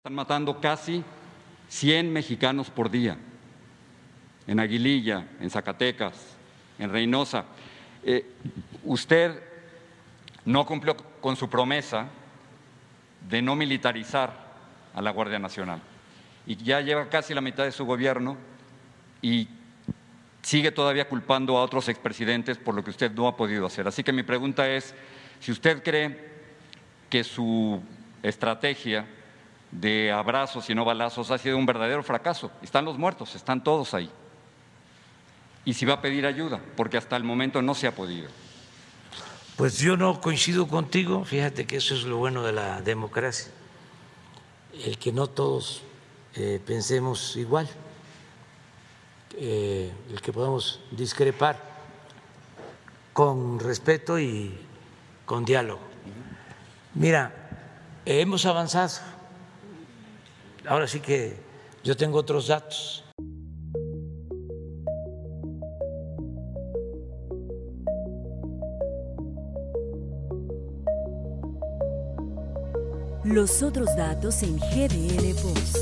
Están matando casi 100 mexicanos por día, en Aguililla, en Zacatecas, en Reynosa. Eh, usted no cumplió con su promesa de no militarizar a la Guardia Nacional. Y ya lleva casi la mitad de su gobierno y sigue todavía culpando a otros expresidentes por lo que usted no ha podido hacer. Así que mi pregunta es, si usted cree que su estrategia de abrazos y no balazos ha sido un verdadero fracaso. Están los muertos, están todos ahí. Y si va a pedir ayuda, porque hasta el momento no se ha podido. Pues yo no coincido contigo, fíjate que eso es lo bueno de la democracia, el que no todos eh, pensemos igual, eh, el que podamos discrepar con respeto y con diálogo. Mira, hemos avanzado ahora sí que yo tengo otros datos. Los otros datos en GDL Post.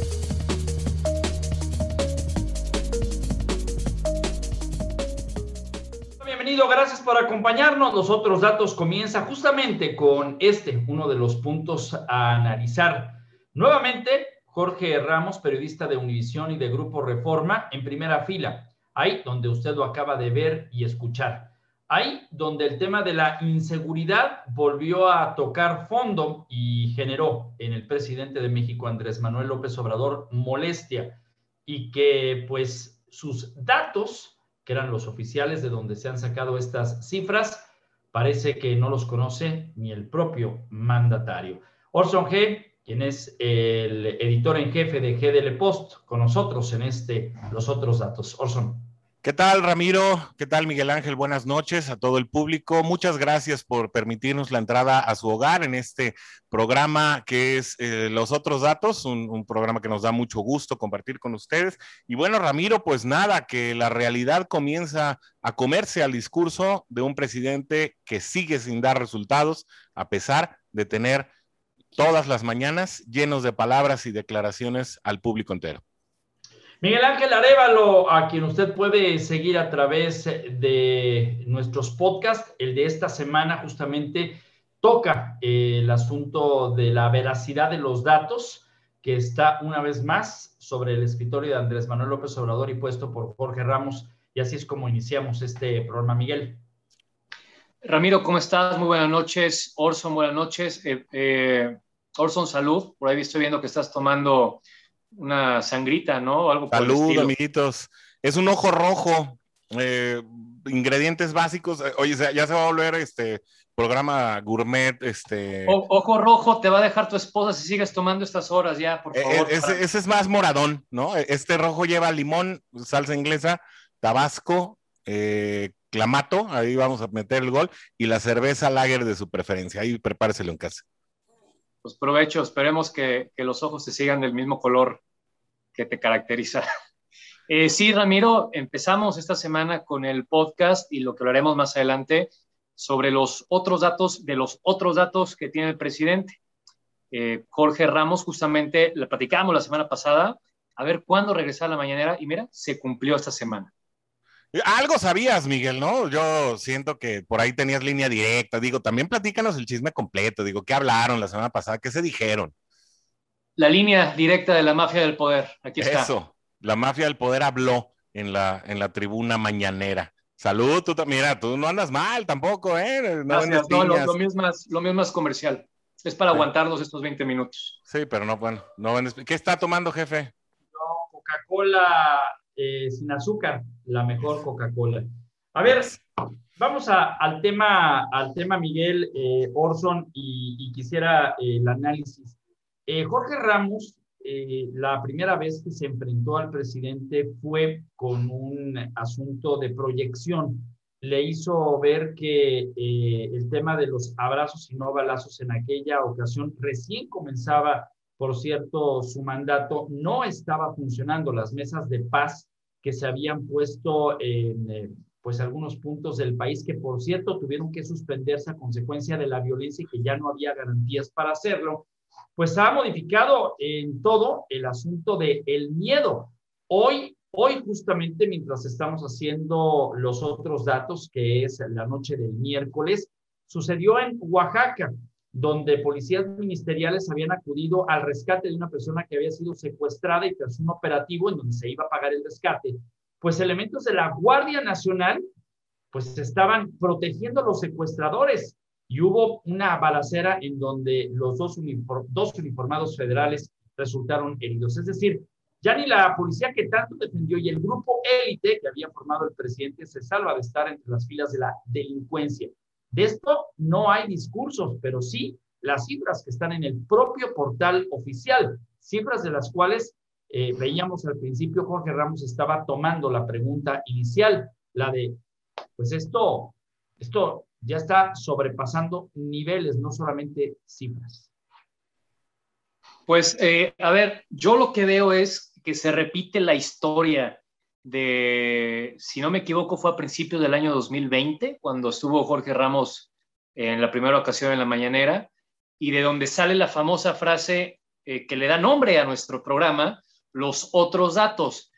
Bienvenido, gracias por acompañarnos. Los otros datos comienza justamente con este, uno de los puntos a analizar. Nuevamente, Jorge Ramos, periodista de Univisión y de Grupo Reforma, en primera fila, ahí donde usted lo acaba de ver y escuchar. Ahí donde el tema de la inseguridad volvió a tocar fondo y generó en el presidente de México, Andrés Manuel López Obrador, molestia y que pues sus datos, que eran los oficiales de donde se han sacado estas cifras, parece que no los conoce ni el propio mandatario. Orson G quien es el editor en jefe de GDL Post, con nosotros en este Los Otros Datos. Orson. ¿Qué tal, Ramiro? ¿Qué tal, Miguel Ángel? Buenas noches a todo el público. Muchas gracias por permitirnos la entrada a su hogar en este programa que es eh, Los Otros Datos, un, un, programa que nos da mucho gusto compartir con ustedes. Y bueno, Ramiro, pues nada, que la realidad comienza a comerse al discurso de un presidente que sigue sin dar resultados, a pesar de tener todas las mañanas llenos de palabras y declaraciones al público entero. Miguel Ángel Arevalo, a quien usted puede seguir a través de nuestros podcasts, el de esta semana justamente toca el asunto de la veracidad de los datos que está una vez más sobre el escritorio de Andrés Manuel López Obrador y puesto por Jorge Ramos. Y así es como iniciamos este programa, Miguel. Ramiro, ¿cómo estás? Muy buenas noches. Orson, buenas noches. Eh, eh, Orson, salud. Por ahí estoy viendo que estás tomando una sangrita, ¿no? Algo salud, amiguitos. Es un ojo rojo. Eh, ingredientes básicos. Oye, ya se va a volver este programa gourmet. Este... ojo rojo te va a dejar tu esposa si sigues tomando estas horas ya, por favor. ese, ese, es más moradón, ¿no? Este rojo lleva limón, salsa inglesa, tabasco, eh, clamato, ahí vamos a meter el gol, y la cerveza lager de su preferencia. Ahí prepáreselo en casa. Pues provecho, esperemos que, los ojos te sigan del mismo color que te caracteriza. Eh, sí, Ramiro, empezamos esta semana con el podcast y lo que hablaremos más adelante sobre los otros datos, de los otros datos que tiene el presidente. Eh, Jorge Ramos, justamente, le platicamos la semana pasada, a ver cuándo regresar a la mañanera y mira, se cumplió esta semana. Algo sabías, Miguel, ¿no? Yo siento que por ahí tenías línea directa. Digo, también platícanos el chisme completo. Digo, ¿qué hablaron la semana pasada? ¿Qué se dijeron? La línea directa de la mafia del poder. Aquí está. Eso, la mafia del poder habló en la, en la tribuna mañanera. Salud, tú mira, tú no andas mal tampoco, ¿eh? No, no lo, lo, mismo es, lo mismo es comercial. Es para aguantarnos estos 20 minutos. Sí, pero no, bueno, no ¿Qué está tomando, jefe? No, Coca-Cola eh, sin azúcar, la mejor Coca-Cola. A ver, vamos al, tema, al tema Miguel eh, Orson y, quisiera eh, el análisis. Jorge Ramos, la primera vez que se enfrentó al presidente fue con un asunto de proyección. Le hizo ver que el tema de los abrazos y no balazos en aquella ocasión recién comenzaba por cierto, su mandato no estaba funcionando. Las mesas de paz que se habían puesto en eh, pues algunos puntos del país que, por cierto, tuvieron que suspenderse a consecuencia de la violencia y que ya no había garantías para hacerlo, pues ha modificado en todo el asunto del el miedo. Hoy, hoy justamente mientras estamos haciendo los otros datos, que es la noche del miércoles, sucedió en Oaxaca, donde policías ministeriales habían acudido al rescate de una persona que había sido secuestrada y tras un operativo en donde se iba a pagar el rescate, pues elementos de la Guardia Nacional pues estaban protegiendo a los secuestradores y hubo una balacera en donde los dos, dos uniformados federales resultaron heridos. Es decir, ya ni la policía que tanto defendió y el grupo élite que había formado el presidente se salva de estar entre las filas de la delincuencia. De esto no hay discursos, pero sí las cifras que están en el propio portal oficial, cifras de las cuales eh, veíamos al principio, Jorge Ramos estaba tomando la pregunta inicial, la de, pues esto, esto ya está sobrepasando niveles, no solamente cifras. Pues, eh, a ver, yo lo que veo es que se repite la historia de, si no me equivoco, fue a principios del año 2020, cuando estuvo Jorge Ramos en la primera ocasión en la mañanera, y de donde sale la famosa frase eh, que le da nombre a nuestro programa, los otros datos.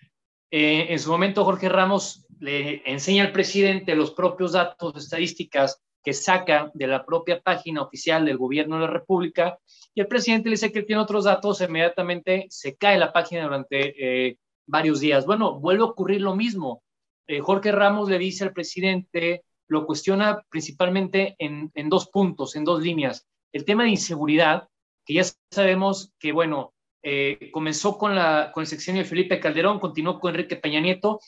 Eh, en su momento, Jorge Ramos le enseña al presidente los propios datos estadísticas que saca de la propia página oficial del gobierno de la República y el presidente le dice que tiene otros datos, inmediatamente se cae la página durante eh, varios días. Bueno, vuelve a ocurrir lo mismo. Eh, Jorge Ramos le dice al presidente, lo cuestiona principalmente en, dos puntos, en dos líneas. El tema de inseguridad, que ya sabemos que, bueno, eh, comenzó con, la, con el sexenio de Felipe Calderón, continuó con Enrique Peña Nieto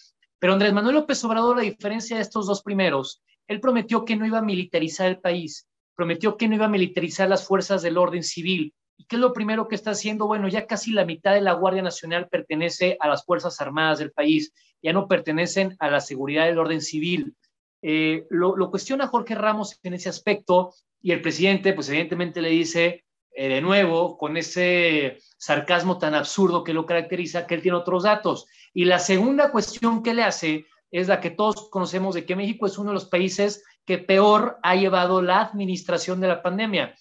pero Andrés Manuel López Obrador, a diferencia de estos dos primeros, él prometió que no iba a militarizar el país, prometió que no iba a militarizar las fuerzas del orden civil. ¿Y qué es lo primero que está haciendo? Bueno, ya casi la mitad de la Guardia Nacional pertenece a las Fuerzas Armadas del país, ya no pertenecen a la seguridad del orden civil. Eh, lo, cuestiona Jorge Ramos en ese aspecto y el presidente, pues evidentemente le dice eh, de nuevo, con ese sarcasmo tan absurdo que lo caracteriza, que él tiene otros datos. Y la segunda cuestión que le hace es la que todos conocemos de que México es uno de los países que peor ha llevado la administración de la pandemia.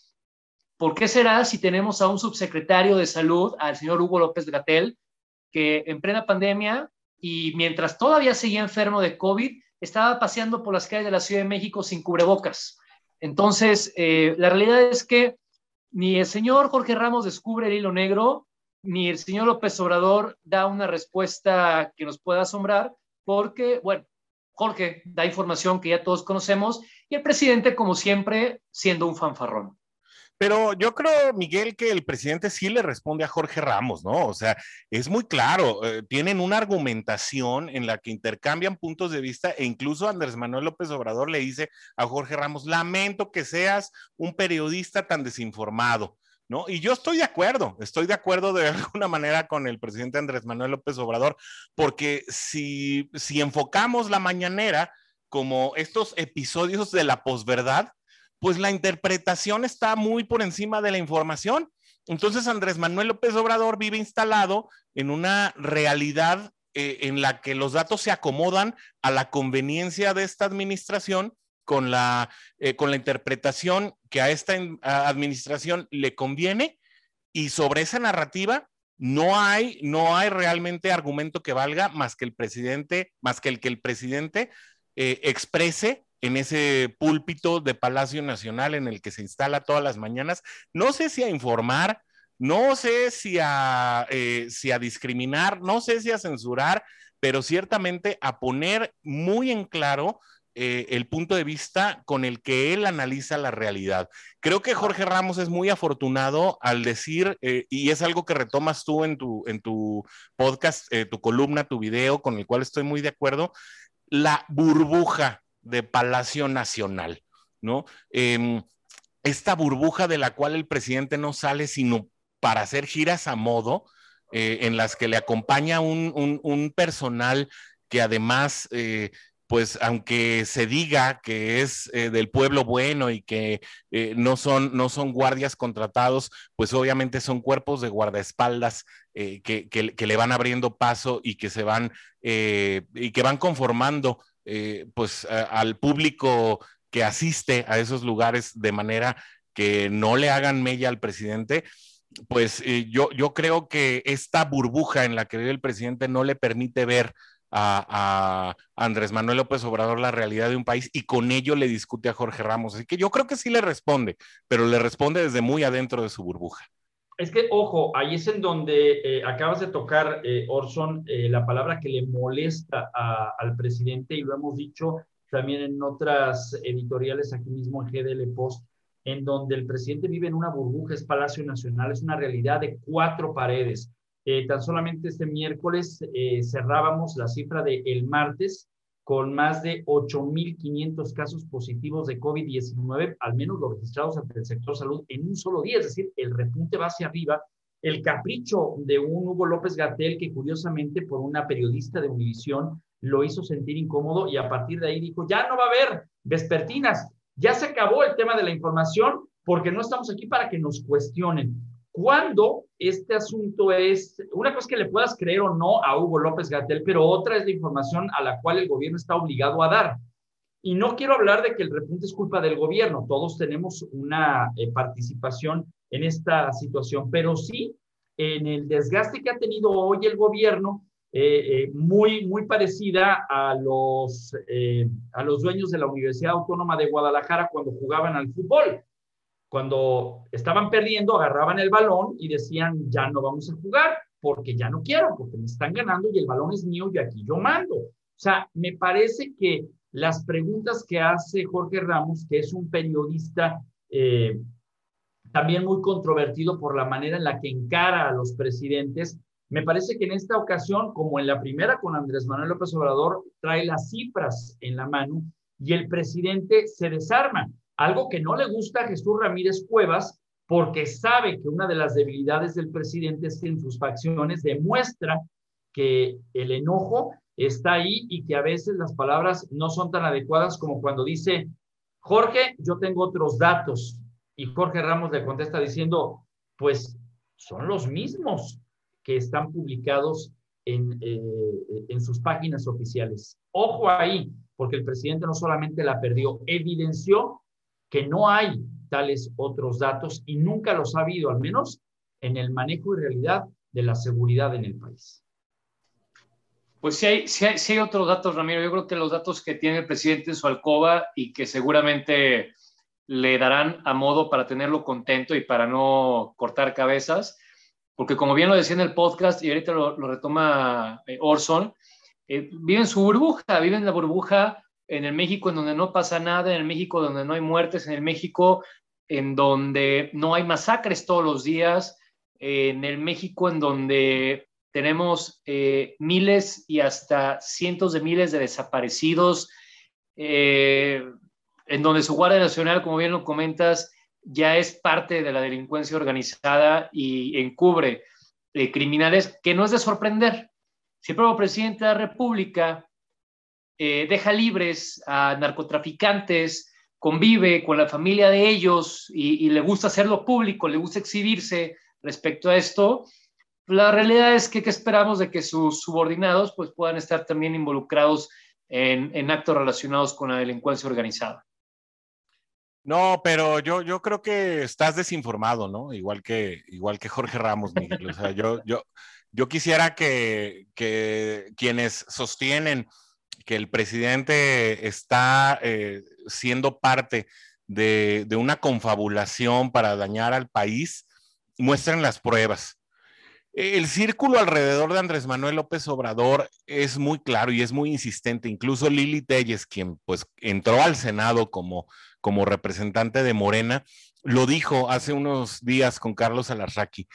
¿Por qué será si tenemos a un subsecretario de salud, al señor Hugo López Gatel, que en plena pandemia y mientras todavía seguía enfermo de COVID, estaba paseando por las calles de la Ciudad de México sin cubrebocas? Entonces, eh, la realidad es que ni el señor Jorge Ramos descubre el hilo negro, ni el señor López Obrador da una respuesta que nos pueda asombrar, porque, bueno, Jorge da información que ya todos conocemos y el presidente, como siempre, siendo un fanfarrón. Pero yo creo, Miguel, que el presidente sí le responde a Jorge Ramos, ¿no? O sea, es muy claro, eh, tienen una argumentación en la que intercambian puntos de vista e incluso Andrés Manuel López Obrador le dice a Jorge Ramos, lamento que seas un periodista tan desinformado. ¿No? Y yo estoy de acuerdo, estoy de acuerdo de alguna manera con el presidente Andrés Manuel López Obrador, porque si, si enfocamos la mañanera como estos episodios de la posverdad, pues la interpretación está muy por encima de la información. Entonces Andrés Manuel López Obrador vive instalado en una realidad eh, en la que los datos se acomodan a la conveniencia de esta administración con la, eh, con la interpretación que a esta administración le conviene y sobre esa narrativa no hay, no hay realmente argumento que valga más que el presidente, más que el que el presidente eh, exprese en ese púlpito de Palacio Nacional en el que se instala todas las mañanas. No sé si a informar, no sé si a, eh, si a discriminar, no sé si a censurar, pero ciertamente a poner muy en claro eh, el punto de vista con el que él analiza la realidad. Creo que Jorge Ramos es muy afortunado al decir, eh, y es algo que retomas tú en tu, en tu podcast, tu columna, tu video, con el cual estoy muy de acuerdo, la burbuja de Palacio Nacional, ¿no? Em, esta burbuja de la cual el presidente no sale sino para hacer giras a modo, en las que le acompaña un, un personal que además pues aunque se diga que es eh, del pueblo bueno y que eh, no, son, no son guardias contratados, pues obviamente son cuerpos de guardaespaldas eh, que, que, le van abriendo paso y que se van y que van conformando pues al público que asiste a esos lugares de manera que no le hagan mella al presidente. pues eh, yo, yo creo que esta burbuja en la que vive el presidente no le permite ver a, Andrés Manuel López Obrador la realidad de un país y con ello le discute a Jorge Ramos. Así que yo creo que sí le responde, pero le responde desde muy adentro de su burbuja. Es que, ojo, ahí es en donde eh, acabas de tocar, eh, Orson, eh, la palabra que le molesta al presidente, y lo hemos dicho también en otras editoriales aquí mismo en GDL Post, en donde el presidente vive en una burbuja, es Palacio Nacional, es una realidad de cuatro paredes. Eh, tan solamente este miércoles cerrábamos la cifra de el martes con más de 8.500 casos positivos de COVID-19, al menos los registrados ante el sector salud en un solo día, es decir, el repunte va hacia arriba. El capricho de un Hugo López Gatel que curiosamente por una periodista de Univisión lo hizo sentir incómodo y a partir de ahí dijo, ya no va a haber vespertinas, ya se acabó el tema de la información porque no estamos aquí para que nos cuestionen. Cuando este asunto es, una cosa que le puedas creer o no a Hugo López Gatel, pero otra es la información a la cual el gobierno está obligado a dar. Y no quiero hablar de que el repunte es culpa del gobierno, todos tenemos una eh, participación en esta situación, pero sí en el desgaste que ha tenido hoy el gobierno, eh, eh, muy, muy parecida a los, a los dueños de la Universidad Autónoma de Guadalajara cuando jugaban al fútbol cuando estaban perdiendo, agarraban el balón y decían, ya no vamos a jugar porque ya no quiero, porque me están ganando y el balón es mío y aquí yo mando. O sea, me parece que las preguntas que hace Jorge Ramos, que es un periodista eh, también muy controvertido por la manera en la que encara a los presidentes, me parece que en esta ocasión, como en la primera con Andrés Manuel López Obrador, trae las cifras en la mano y el presidente se desarma algo que no le gusta a Jesús Ramírez Cuevas porque sabe que una de las debilidades del presidente es que en sus facciones demuestra que el enojo está ahí y que a veces las palabras no son tan adecuadas como cuando dice, Jorge, yo tengo otros datos. Y Jorge Ramos le contesta diciendo, pues son los mismos que están publicados en, eh, en sus páginas oficiales. Ojo ahí, porque el presidente no solamente la perdió, evidenció que no hay tales otros datos y nunca los ha habido, al menos en el manejo y realidad de la seguridad en el país. Pues sí hay, sí hay, otros datos, Ramiro. Yo creo que los datos que tiene el presidente en su alcoba y que seguramente le darán a modo para tenerlo contento y para no cortar cabezas, porque como bien lo decía en el podcast y ahorita lo, retoma eh, Orson, eh, vive en su burbuja, vive en la burbuja en el México en donde no pasa nada, en el México donde no hay muertes, en el México en donde no hay masacres todos los días, en el México en donde tenemos eh, miles y hasta cientos de miles de desaparecidos, eh, en donde su Guardia Nacional, como bien lo comentas, ya es parte de la delincuencia organizada y encubre eh, criminales, que no es de sorprender. Si el presidente de la República eh, deja libres a narcotraficantes, convive con la familia de ellos y, le gusta hacerlo público, le gusta exhibirse respecto a esto, la realidad es que ¿qué esperamos de que sus subordinados pues, puedan estar también involucrados en, actos relacionados con la delincuencia organizada. No, pero yo, yo creo que estás desinformado, ¿no? Igual que, igual que Jorge Ramos, Miguel. O yo, yo, yo quisiera que, que quienes sostienen que el presidente está eh, siendo parte de, una confabulación para dañar al país, muestran las pruebas. El círculo alrededor de Andrés Manuel López Obrador es muy claro y es muy insistente. Incluso Lili Telles, quien pues entró al Senado como, como representante de Morena, lo dijo hace unos días con Carlos Alarraqui.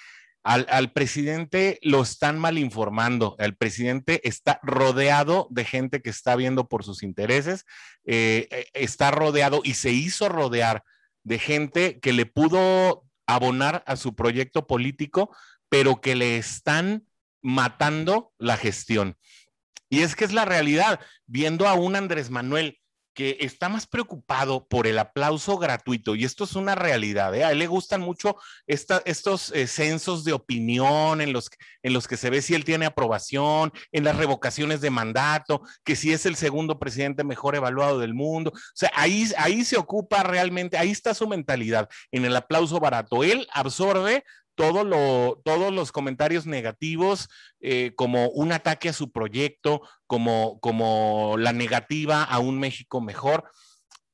Al, presidente lo están mal informando. El presidente está rodeado de gente que está viendo por sus intereses, eh, eh, está rodeado y se hizo rodear de gente que le pudo abonar a su proyecto político, pero que le están matando la gestión. Y es que es la realidad, viendo a un Andrés Manuel que está más preocupado por el aplauso gratuito, y esto es una realidad, ¿eh? a él le gustan mucho estos eh, censos de opinión en los, que se ve si él tiene aprobación, en las revocaciones de mandato, que si es el segundo presidente mejor evaluado del mundo. O sea, ahí, ahí se ocupa realmente, ahí está su mentalidad, en el aplauso barato. Él absorbe todo lo, todos los comentarios negativos eh, como un ataque a su proyecto, como, como la negativa a un México mejor.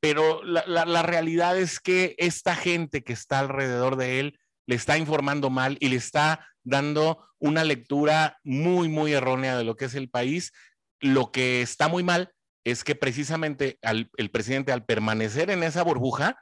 Pero la, la realidad es que esta gente que está alrededor de él le está informando mal y le está dando una lectura muy, muy errónea de lo que es el país. Lo que está muy mal es que precisamente el presidente al permanecer en esa burbuja,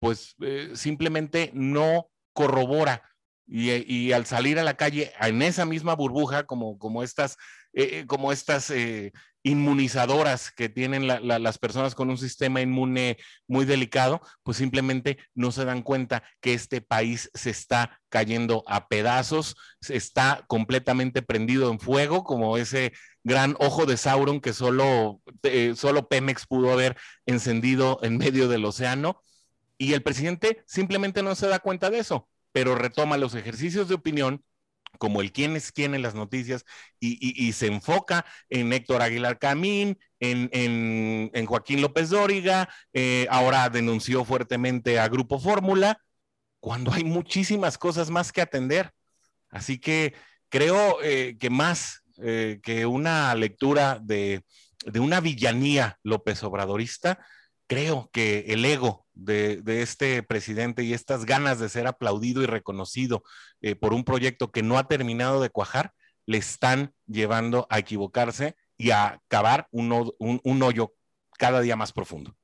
pues eh, simplemente no corrobora y, al salir a la calle en esa misma burbuja, como, como estas, eh, como estas eh, inmunizadoras que tienen las personas con un sistema inmune muy delicado, pues simplemente no se dan cuenta que este país se está cayendo a pedazos, se está completamente prendido en fuego, como ese gran ojo de Sauron que solo, eh, solo Pemex pudo haber encendido en medio del océano. Y el presidente simplemente no se da cuenta de eso pero retoma los ejercicios de opinión como el quién es quién en las noticias y, se enfoca en Héctor Aguilar Camín, en, Joaquín López Dóriga, eh, ahora denunció fuertemente a Grupo Fórmula, cuando hay muchísimas cosas más que atender. Así que creo eh, que más eh, que una lectura de, de una villanía López Obradorista, creo que el ego de, este presidente y estas ganas de ser aplaudido y reconocido eh, por un proyecto que no ha terminado de cuajar, le están llevando a equivocarse y a cavar un, un hoyo cada día más profundo.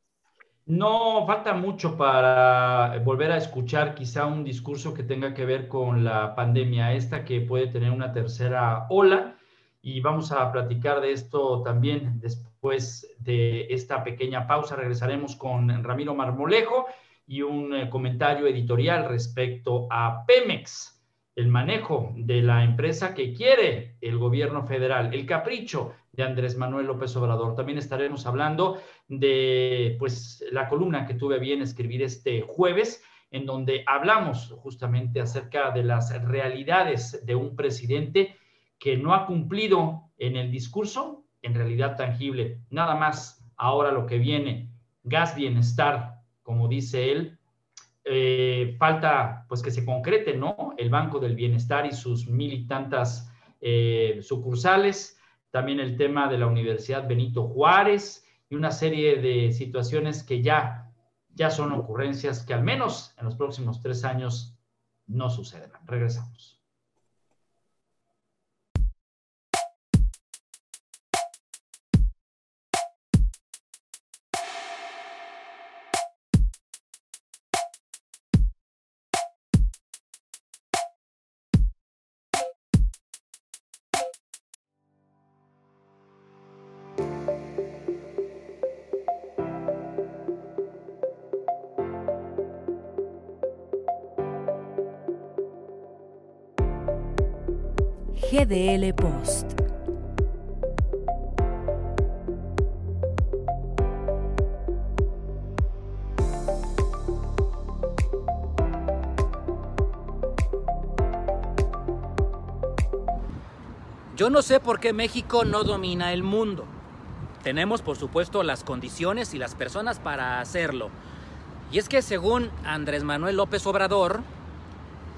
No falta mucho para volver a escuchar quizá un discurso que tenga que ver con la pandemia esta que puede tener una tercera ola y vamos a platicar de esto también después de esta pequeña pausa. Regresaremos con Ramiro Marmolejo y un eh, comentario editorial respecto a Pemex, el manejo de la empresa que quiere el gobierno federal, el capricho de Andrés Manuel López Obrador. También estaremos hablando de pues la columna que tuve bien escribir este jueves en donde hablamos justamente acerca de las realidades de un presidente que no ha cumplido en el discurso, en realidad tangible. Nada más ahora lo que viene, gas bienestar, como dice él, eh, falta pues que se concrete, ¿no? El Banco del Bienestar y sus mil y tantas eh, sucursales, también el tema de la Universidad Benito Juárez y una serie de situaciones que ya, ya son ocurrencias que al menos en los próximos tres años no sucederán. Regresamos. GDL Post. Yo no sé por qué México no domina el mundo. Tenemos, por supuesto, las condiciones y las personas para hacerlo. Y es que según Andrés Manuel López Obrador,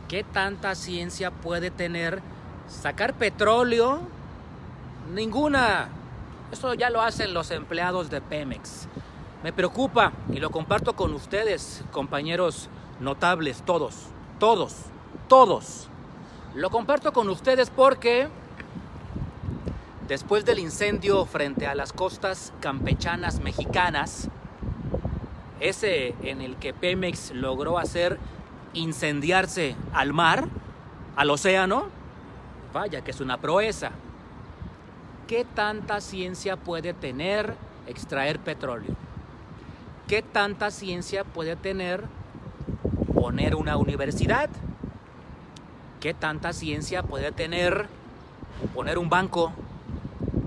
¿qué tanta ciencia puede tener Sacar petróleo, ninguna. Eso ya lo hacen los empleados de Pemex. Me preocupa y lo comparto con ustedes, compañeros notables, todos, todos, todos. Lo comparto con ustedes porque después del incendio frente a las costas campechanas mexicanas, ese en el que Pemex logró hacer incendiarse al mar, al océano, Vaya que es una proeza. ¿Qué tanta ciencia puede tener extraer petróleo? ¿Qué tanta ciencia puede tener poner una universidad? ¿Qué tanta ciencia puede tener poner un banco?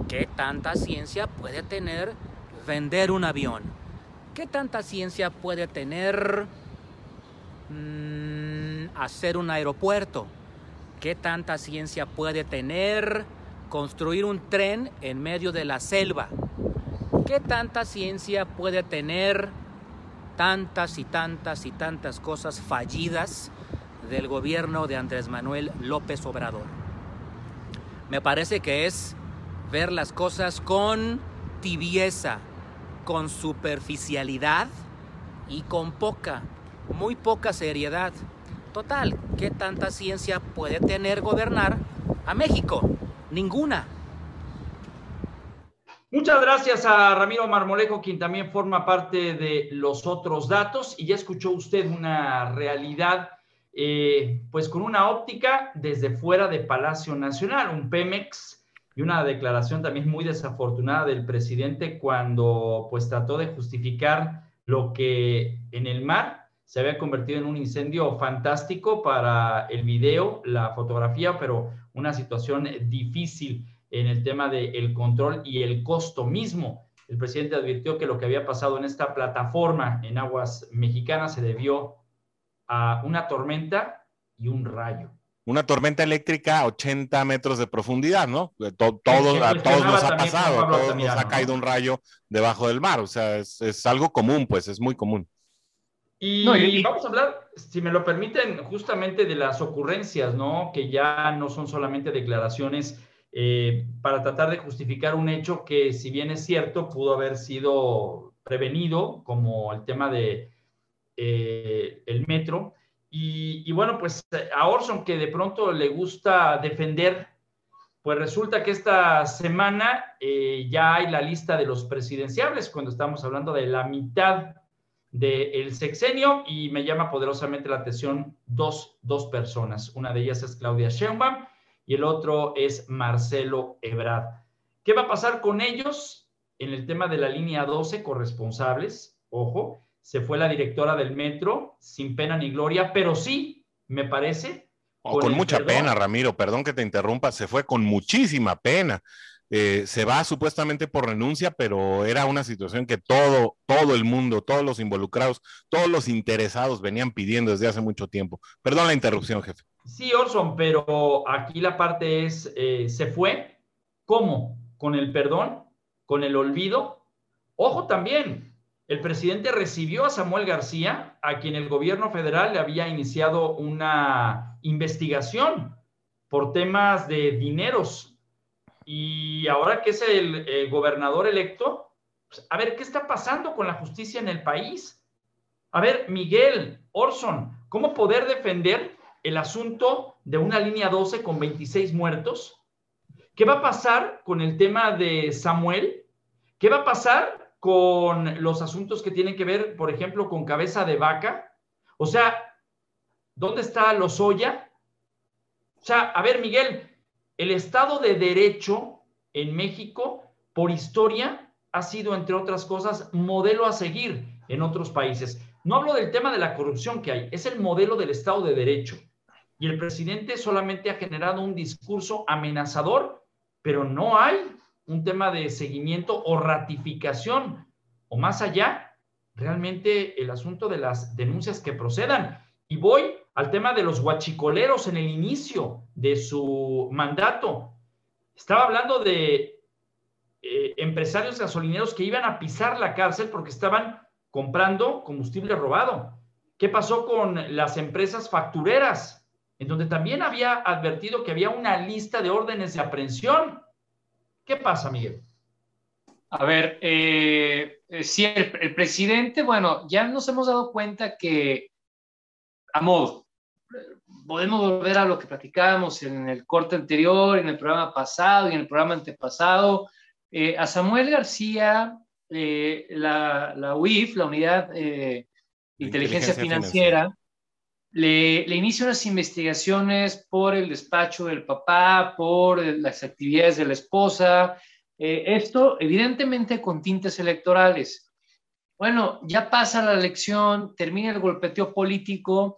¿Qué tanta ciencia puede tener vender un avión? ¿Qué tanta ciencia puede tener mm, hacer un aeropuerto? ¿Qué tanta ciencia puede tener construir un tren en medio de la selva? ¿Qué tanta ciencia puede tener tantas y tantas y tantas cosas fallidas del gobierno de Andrés Manuel López Obrador. Me parece que es ver las cosas con tibieza, con superficialidad y con poca, muy poca seriedad. Total, ¿qué tanta ciencia puede tener gobernar a México? Ninguna. Muchas gracias a Ramiro Marmolejo, quien también forma parte de los otros datos. Y ya escuchó usted una realidad, eh, pues con una óptica desde fuera de Palacio Nacional, un Pemex y una declaración también muy desafortunada del presidente cuando pues trató de justificar lo que en el mar se había convertido en un incendio fantástico para el video, la fotografía, pero una situación difícil en el tema del control y el costo mismo. El presidente advirtió que lo que había pasado en esta plataforma en aguas mexicanas se debió a una tormenta y un rayo. Una tormenta eléctrica a 80 metros de profundidad, ¿no? Todo, a todos nos ha pasado, a todos nos ha caído un rayo debajo del mar, o sea, es, algo común, pues es muy común. Y, y, vamos a hablar, si me lo permiten, justamente de las ocurrencias, ¿no? Que ya no son solamente declaraciones eh, para tratar de justificar un hecho que, si bien es cierto, pudo haber sido prevenido, como el tema de eh, el metro. Y, bueno, pues a Orson, que de pronto le gusta defender, pues resulta que esta semana eh, ya hay la lista de los presidenciables, cuando estamos hablando de la mitad del sexenio, y me llama poderosamente la atención dos, dos personas. Una de ellas es Claudia Sheinbaum, y el otro es Marcelo Ebrard. ¿Qué va a pasar con ellos en el tema de la línea 12 corresponsables? Ojo, se fue la directora del metro sin pena ni gloria, pero sí, me parece. con, mucha pena, Ramiro, perdón que te interrumpa, se fue con muchísima pena. Eh, se va supuestamente por renuncia, pero era una situación que todo, todo el mundo, todos los involucrados, todos los interesados venían pidiendo desde hace mucho tiempo. Perdón la interrupción, jefe. Sí, Orson, pero aquí la parte es, eh, ¿se fue? ¿Cómo? ¿Con el perdón? ¿Con el olvido? Ojo también, el presidente recibió a Samuel García, a quien el gobierno federal le había iniciado una investigación por temas de dineros. Y ahora que es el, gobernador electo, pues, a ver, ¿qué está pasando con la justicia en el país? A ver, Miguel, Orson, ¿cómo poder defender el asunto de una línea 12 con 26 muertos? ¿Qué va a pasar con el tema de Samuel? ¿Qué va a pasar con los asuntos que tienen que ver, por ejemplo, con cabeza de vaca? O sea, ¿dónde está Lozoya? O sea, a ver, Miguel, el Estado de Derecho en México, por historia, ha sido, entre otras cosas, modelo a seguir en otros países. No hablo del tema de la corrupción que hay, es el modelo del Estado de Derecho y el presidente solamente ha generado un discurso amenazador, pero no hay un tema de seguimiento o ratificación o más allá, realmente el asunto de las denuncias que procedan. Y voy al tema de los guachicoleros en el inicio de su mandato. Estaba hablando de eh, empresarios gasolineros que iban a pisar la cárcel porque estaban comprando combustible robado. ¿Qué pasó con las empresas factureras? en donde también había advertido que había una lista de órdenes de aprehensión. ¿Qué pasa, Miguel? A ver, eh, eh sí, el, presidente, bueno, ya nos hemos dado cuenta que, a modo, podemos volver a lo que platicábamos en el corte anterior, en el programa pasado y en el programa antepasado. Eh, a Samuel García, eh, la, UIF, la Unidad de Inteligencia, financiera le, inicia unas investigaciones por el despacho del papá, por las actividades de la esposa. Eh, esto, evidentemente, con tintes electorales. Bueno, ya pasa la elección, termina el golpeteo político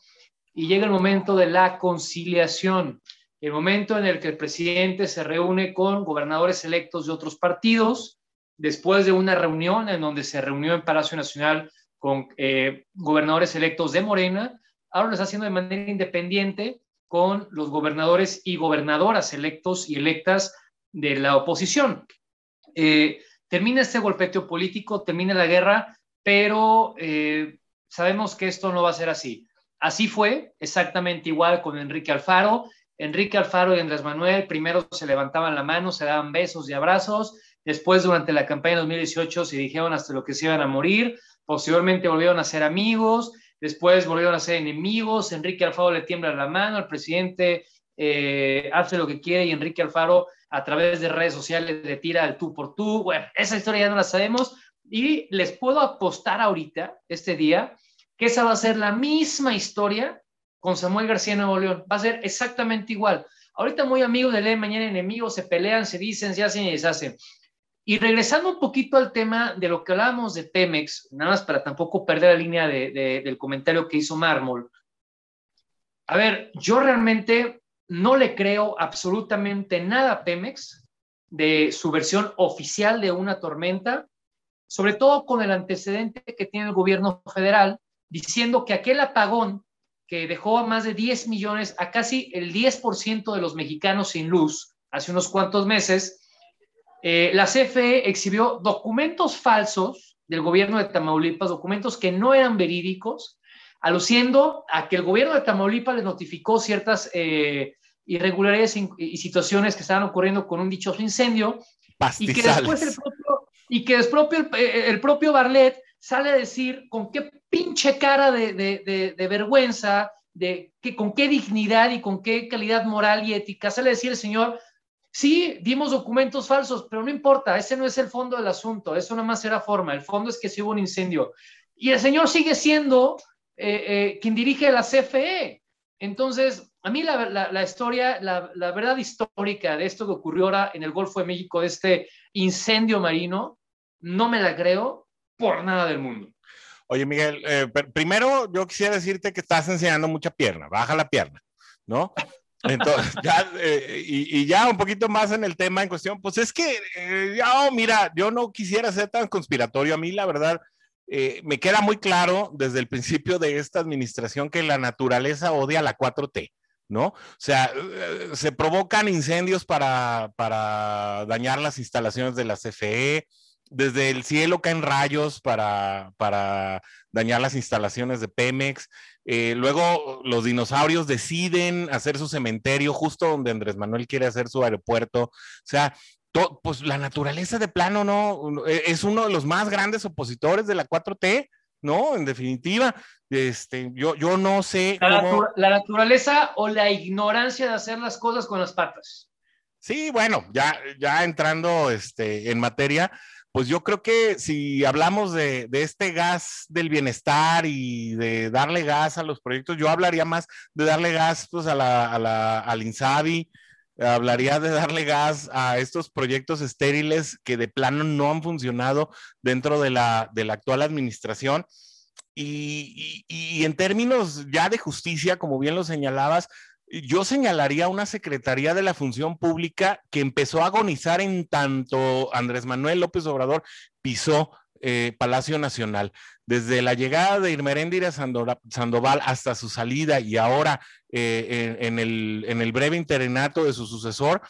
y llega el momento de la conciliación, el momento en el que el presidente se reúne con gobernadores electos de otros partidos, después de una reunión en donde se reunió en Palacio Nacional con eh, gobernadores electos de Morena, ahora lo está haciendo de manera independiente con los gobernadores y gobernadoras electos y electas de la oposición. Eh, termina este golpeteo político, termina la guerra, pero eh, sabemos que esto no va a ser así. Así fue, exactamente igual con Enrique Alfaro. Enrique Alfaro y Andrés Manuel primero se levantaban la mano, se daban besos y abrazos, después durante la campaña de 2018 se dijeron hasta lo que se iban a morir, posteriormente volvieron a ser amigos, después volvieron a ser enemigos, Enrique Alfaro le tiembla la mano, el presidente eh, hace lo que quiere y Enrique Alfaro a través de redes sociales le tira al tú por tú. Bueno, esa historia ya no la sabemos y les puedo apostar ahorita, este día, que esa va a ser la misma historia con Samuel García Nuevo León. Va a ser exactamente igual. Ahorita muy amigos de ley, mañana enemigos, se pelean, se dicen, se hacen y deshacen. Y regresando un poquito al tema de lo que hablábamos de Pemex, nada más para tampoco perder la línea del comentario que hizo Mármol. A ver, yo realmente no le creo absolutamente nada a Pemex de su versión oficial de una tormenta, sobre todo con el antecedente que tiene el gobierno federal, diciendo que aquel apagón que dejó a más de 10 millones, a casi el 10% de los mexicanos sin luz hace unos cuantos meses, eh, la CFE exhibió documentos falsos del gobierno de Tamaulipas, documentos que no eran verídicos, aluciendo a que el gobierno de Tamaulipas le notificó ciertas eh, irregularidades y situaciones que estaban ocurriendo con un dichoso incendio y que después el propio, y que después eh, el, propio Barlet sale a decir con qué pinche cara de, de, de, vergüenza, de que, con qué dignidad y con qué calidad moral y ética sale a decir el señor, sí, dimos documentos falsos, pero no importa, ese no es el fondo del asunto, eso nada más era forma, el fondo es que sí hubo un incendio. Y el señor sigue siendo eh, eh, quien dirige la CFE. Entonces, a mí la, historia, la, verdad histórica de esto que ocurrió ahora en el Golfo de México, de este incendio marino, no me la creo por nada del mundo. Oye, Miguel, eh, primero yo quisiera decirte que estás enseñando mucha pierna, baja la pierna, ¿no? Entonces, eh, y, ya un poquito más en el tema en cuestión, pues es que, eh, ya, oh, mira, yo no quisiera ser tan conspiratorio, a mí la verdad, me queda muy claro desde el principio de esta administración que la naturaleza odia la 4T. ¿no? O sea, eh, se provocan incendios para, para dañar las instalaciones de la CFE, desde el cielo caen rayos para, para dañar las instalaciones de Pemex. Eh, luego los dinosaurios deciden hacer su cementerio justo donde Andrés Manuel quiere hacer su aeropuerto. O sea, pues la naturaleza de plano, ¿no? E, es uno de los más grandes opositores de la 4T. ¿no? En definitiva, este, yo, yo no sé. La, naturaleza o la ignorancia de hacer las cosas con las patas. Sí, bueno, ya, ya entrando este, en materia, pues yo creo que si hablamos de, este gas del bienestar y de darle gas a los proyectos, yo hablaría más de darle gas pues, a la, al INSABI, hablaría de darle gas a estos proyectos estériles que de plano no han funcionado dentro de la, de la actual administración. Y, y, en términos ya de justicia, como bien lo señalabas, yo señalaría una Secretaría de la Función Pública que empezó a agonizar en tanto Andrés Manuel López Obrador pisó eh, Palacio Nacional. Desde la llegada de Irmeréndira Sandoval hasta su salida y ahora eh, en, el, en el breve interinato de su sucesor,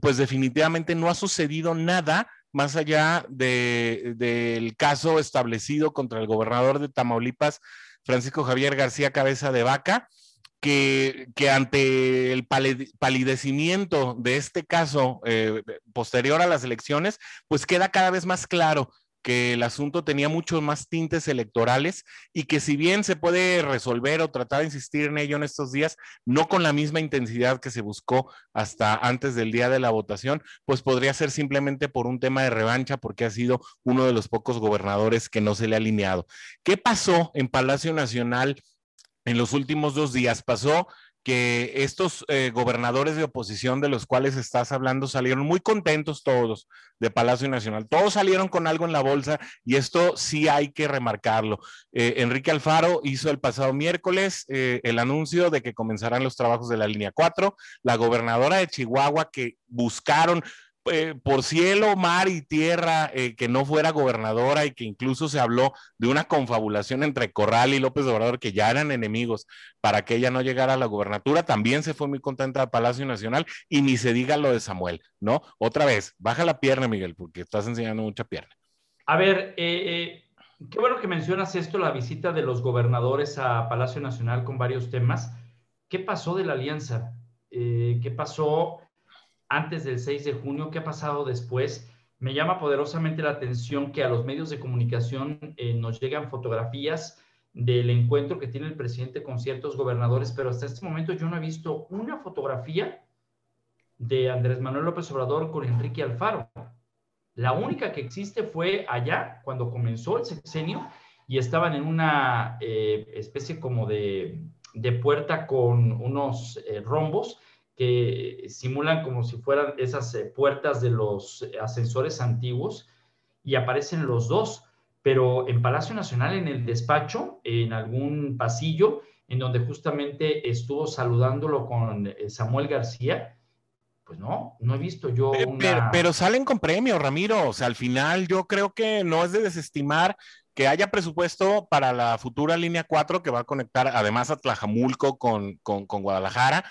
pues definitivamente no ha sucedido nada más allá del caso establecido contra el gobernador de Tamaulipas, Francisco Javier García Cabeza de Vaca, que, ante el palidecimiento de este caso eh, posterior a las elecciones, pues queda cada vez más claro que el asunto tenía muchos más tintes electorales y que si bien se puede resolver o tratar de insistir en ello en estos días, no con la misma intensidad que se buscó hasta antes del día de la votación, pues podría ser simplemente por un tema de revancha porque ha sido uno de los pocos gobernadores que no se le ha alineado. ¿Qué pasó en Palacio Nacional? En los últimos dos días pasó que estos eh, gobernadores de oposición de los cuales estás hablando salieron muy contentos todos de Palacio Nacional. Todos salieron con algo en la bolsa y esto sí hay que remarcarlo. Eh, Enrique Alfaro hizo el pasado miércoles eh, el anuncio de que comenzarán los trabajos de la línea 4. La gobernadora de Chihuahua que buscaron eh, por cielo, mar y tierra eh, que no fuera gobernadora y que incluso se habló de una confabulación entre Corral y López Obrador, que ya eran enemigos para que ella no llegara a la gobernatura, también se fue muy contenta de Palacio Nacional y ni se diga lo de Samuel, ¿no? Otra vez, baja la pierna, Miguel, porque estás enseñando mucha pierna. A ver, eh, qué bueno que mencionas esto, la visita de los gobernadores a Palacio Nacional con varios temas. ¿Qué pasó de la alianza? ¿Qué pasó antes del 6 de junio? ¿Qué ha pasado después? Me llama poderosamente la atención que a los medios de comunicación eh, nos llegan fotografías del encuentro que tiene el presidente con ciertos gobernadores, pero hasta este momento yo no he visto una fotografía de Andrés Manuel López Obrador con Enrique Alfaro. La única que existe fue allá, cuando comenzó el sexenio, y estaban en una eh, especie como de, puerta con unos eh, rombos que simulan como si fueran esas eh, puertas de los ascensores antiguos, y aparecen los dos pero en Palacio Nacional, en el despacho, en algún pasillo, en donde justamente estuvo saludándolo con eh, Samuel García, pues no, no he visto yo. Una... Pero, salen con premio, Ramiro. O sea, al final yo creo que no es de desestimar que haya presupuesto para la futura línea 4 que va a conectar además a Tlajamulco con, con, con Guadalajara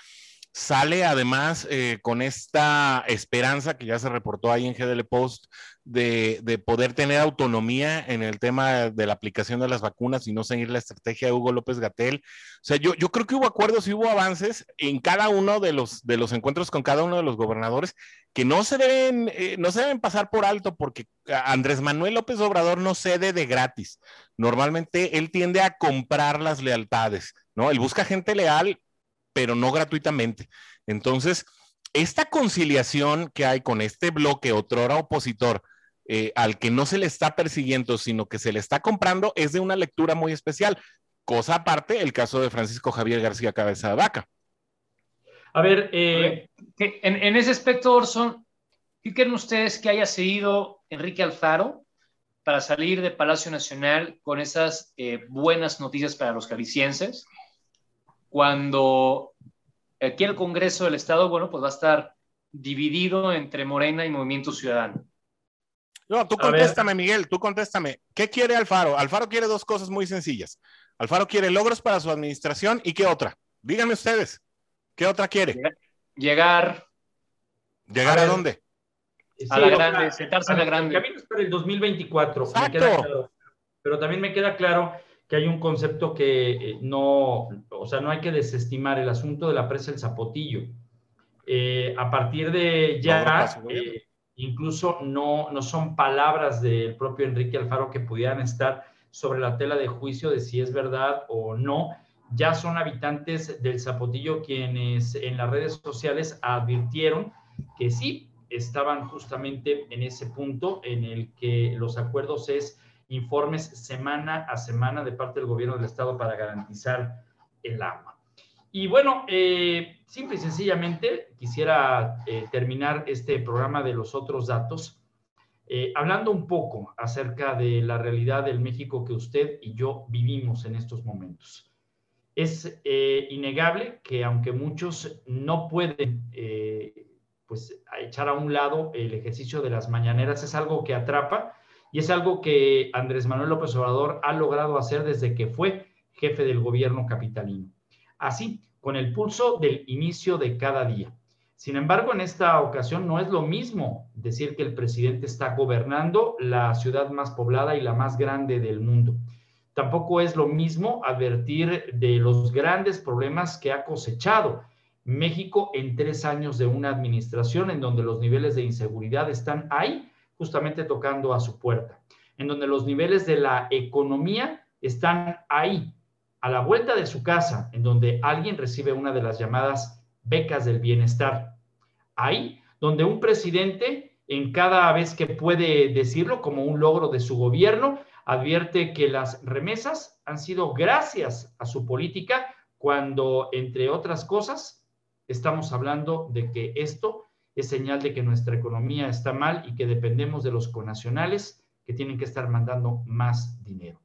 Sale además eh, con esta esperanza que ya se reportó ahí en GDL Post de, poder tener autonomía en el tema de la aplicación de las vacunas y no seguir la estrategia de Hugo López Gatel. O sea, yo, yo creo que hubo acuerdos y hubo avances en cada uno de los, de los encuentros con cada uno de los gobernadores que no se deben, eh, no se deben pasar por alto porque Andrés Manuel López Obrador no cede de gratis. Normalmente él tiende a comprar las lealtades, ¿no? Él busca gente leal pero no gratuitamente. Entonces, esta conciliación que hay con este bloque otrora opositor, eh, al que no se le está persiguiendo, sino que se le está comprando, es de una lectura muy especial. Cosa aparte, el caso de Francisco Javier García Cabeza de Vaca. A ver, eh, en, ese aspecto, Orson, ¿qué creen ustedes que haya seguido Enrique Alfaro para salir de Palacio Nacional con esas eh, buenas noticias para los jaliscienses? Cuando aquí el Congreso del Estado, bueno, pues va a estar dividido entre Morena y Movimiento Ciudadano. No, tú contéstame, Miguel, tú contéstame. ¿Qué quiere Alfaro? Alfaro quiere dos cosas muy sencillas. Alfaro quiere logros para su administración y qué otra. Díganme ustedes, ¿qué otra quiere? Llegar. ¿Llegar a, dónde? a la grande, sentarse a la grande. El camino es para el 2024. Exacto. pero también me queda claro que hay un concepto que eh, no, o sea, no hay que desestimar el asunto de la presa del Zapotillo. Eh, a partir de ya, eh, incluso no, no son palabras del propio Enrique Alfaro que pudieran estar sobre la tela de juicio de si es verdad o no. Ya son habitantes del Zapotillo quienes en las redes sociales advirtieron que sí estaban justamente en ese punto en el que los acuerdos es informes semana a semana de parte del gobierno del estado para garantizar el agua. Y bueno, eh, simple y sencillamente quisiera eh, terminar este programa de los otros datos eh, hablando un poco acerca de la realidad del México que usted y yo vivimos en estos momentos. Es innegable que aunque muchos no pueden pues echar a un lado el ejercicio de las mañaneras, es algo que atrapa, y es algo que Andrés Manuel López Obrador ha logrado hacer desde que fue jefe del gobierno capitalino. Así, con el pulso del inicio de cada día. Sin embargo, en esta ocasión no es lo mismo decir que el presidente está gobernando la ciudad más poblada y la más grande del mundo. Tampoco es lo mismo advertir de los grandes problemas que ha cosechado México en tres años de una administración en donde los niveles de inseguridad están ahí justamente tocando a su puerta, en donde los niveles de la economía están ahí, a la vuelta de su casa, en donde alguien recibe una de las llamadas becas del bienestar. Ahí, donde un presidente, en cada vez que puede decirlo como un logro de su gobierno, advierte que las remesas han sido gracias a su política, cuando, entre otras cosas, estamos hablando de que esto es señal de que nuestra economía está mal y que dependemos de los conacionales que tienen que estar mandando más dinero.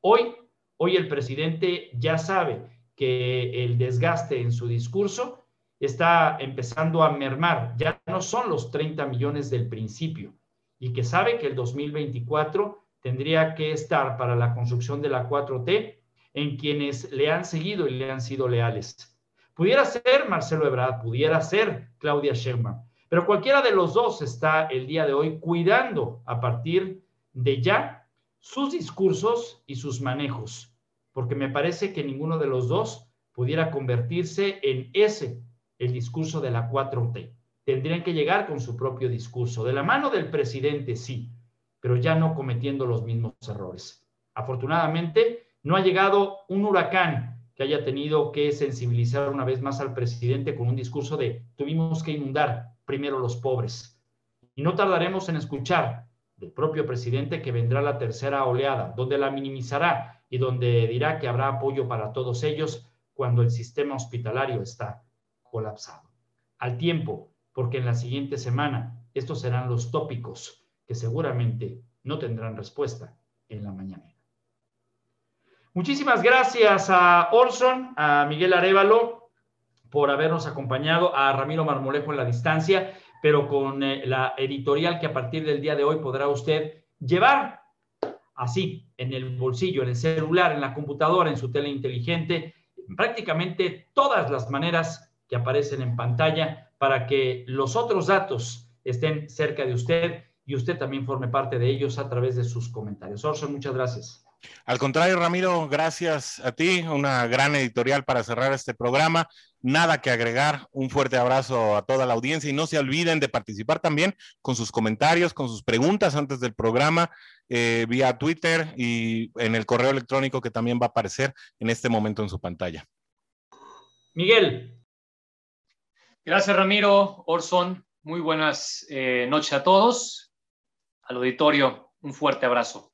Hoy, hoy el presidente ya sabe que el desgaste en su discurso está empezando a mermar, ya no son los 30 millones del principio, y que sabe que el 2024 tendría que estar para la construcción de la 4T en quienes le han seguido y le han sido leales. Pudiera ser Marcelo Ebrard, pudiera ser Claudia Sheinbaum, pero cualquiera de los dos está el día de hoy cuidando a partir de ya sus discursos y sus manejos, porque me parece que ninguno de los dos pudiera convertirse en ese, el discurso de la 4T. Tendrían que llegar con su propio discurso, de la mano del presidente, sí, pero ya no cometiendo los mismos errores. Afortunadamente, no ha llegado un huracán que haya tenido que sensibilizar una vez más al presidente con un discurso de tuvimos que inundar primero los pobres. Y no tardaremos en escuchar del propio presidente que vendrá la tercera oleada, donde la minimizará y donde dirá que habrá apoyo para todos ellos cuando el sistema hospitalario está colapsado. Al tiempo, porque en la siguiente semana estos serán los tópicos que seguramente no tendrán respuesta en la mañana. Muchísimas gracias a Orson, a Miguel Arevalo por habernos acompañado, a Ramiro Marmolejo en la distancia, pero con eh, la editorial que a partir del día de hoy podrá usted llevar así en el bolsillo, en el celular, en la computadora, en su tele inteligente, prácticamente todas las maneras que aparecen en pantalla para que los otros datos estén cerca de usted y usted también forme parte de ellos a través de sus comentarios. Orson, muchas gracias. Al contrario, Ramiro, gracias a ti. Una gran editorial para cerrar este programa. Nada que agregar. Un fuerte abrazo a toda la audiencia y no se olviden de participar también con sus comentarios, con sus preguntas antes del programa, eh, vía Twitter y en el correo electrónico que también va a aparecer en este momento en su pantalla. Miguel. Gracias, Ramiro, Orson. Muy buenas eh, noches a todos. Al auditorio, un fuerte abrazo.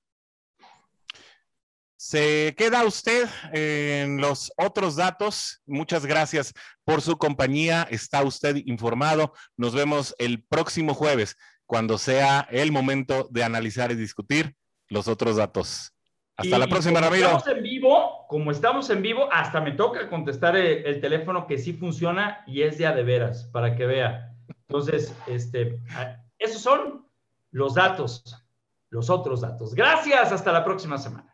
Se queda usted en los otros datos. Muchas gracias por su compañía. Está usted informado. Nos vemos el próximo jueves cuando sea el momento de analizar y discutir los otros datos. Hasta la próxima, Ramiro. Estamos en vivo, como estamos en vivo, hasta me toca contestar el, el, teléfono que sí funciona y es de a de veras, para que vea. Entonces, este, esos son los datos, los otros datos. Gracias, hasta la próxima semana.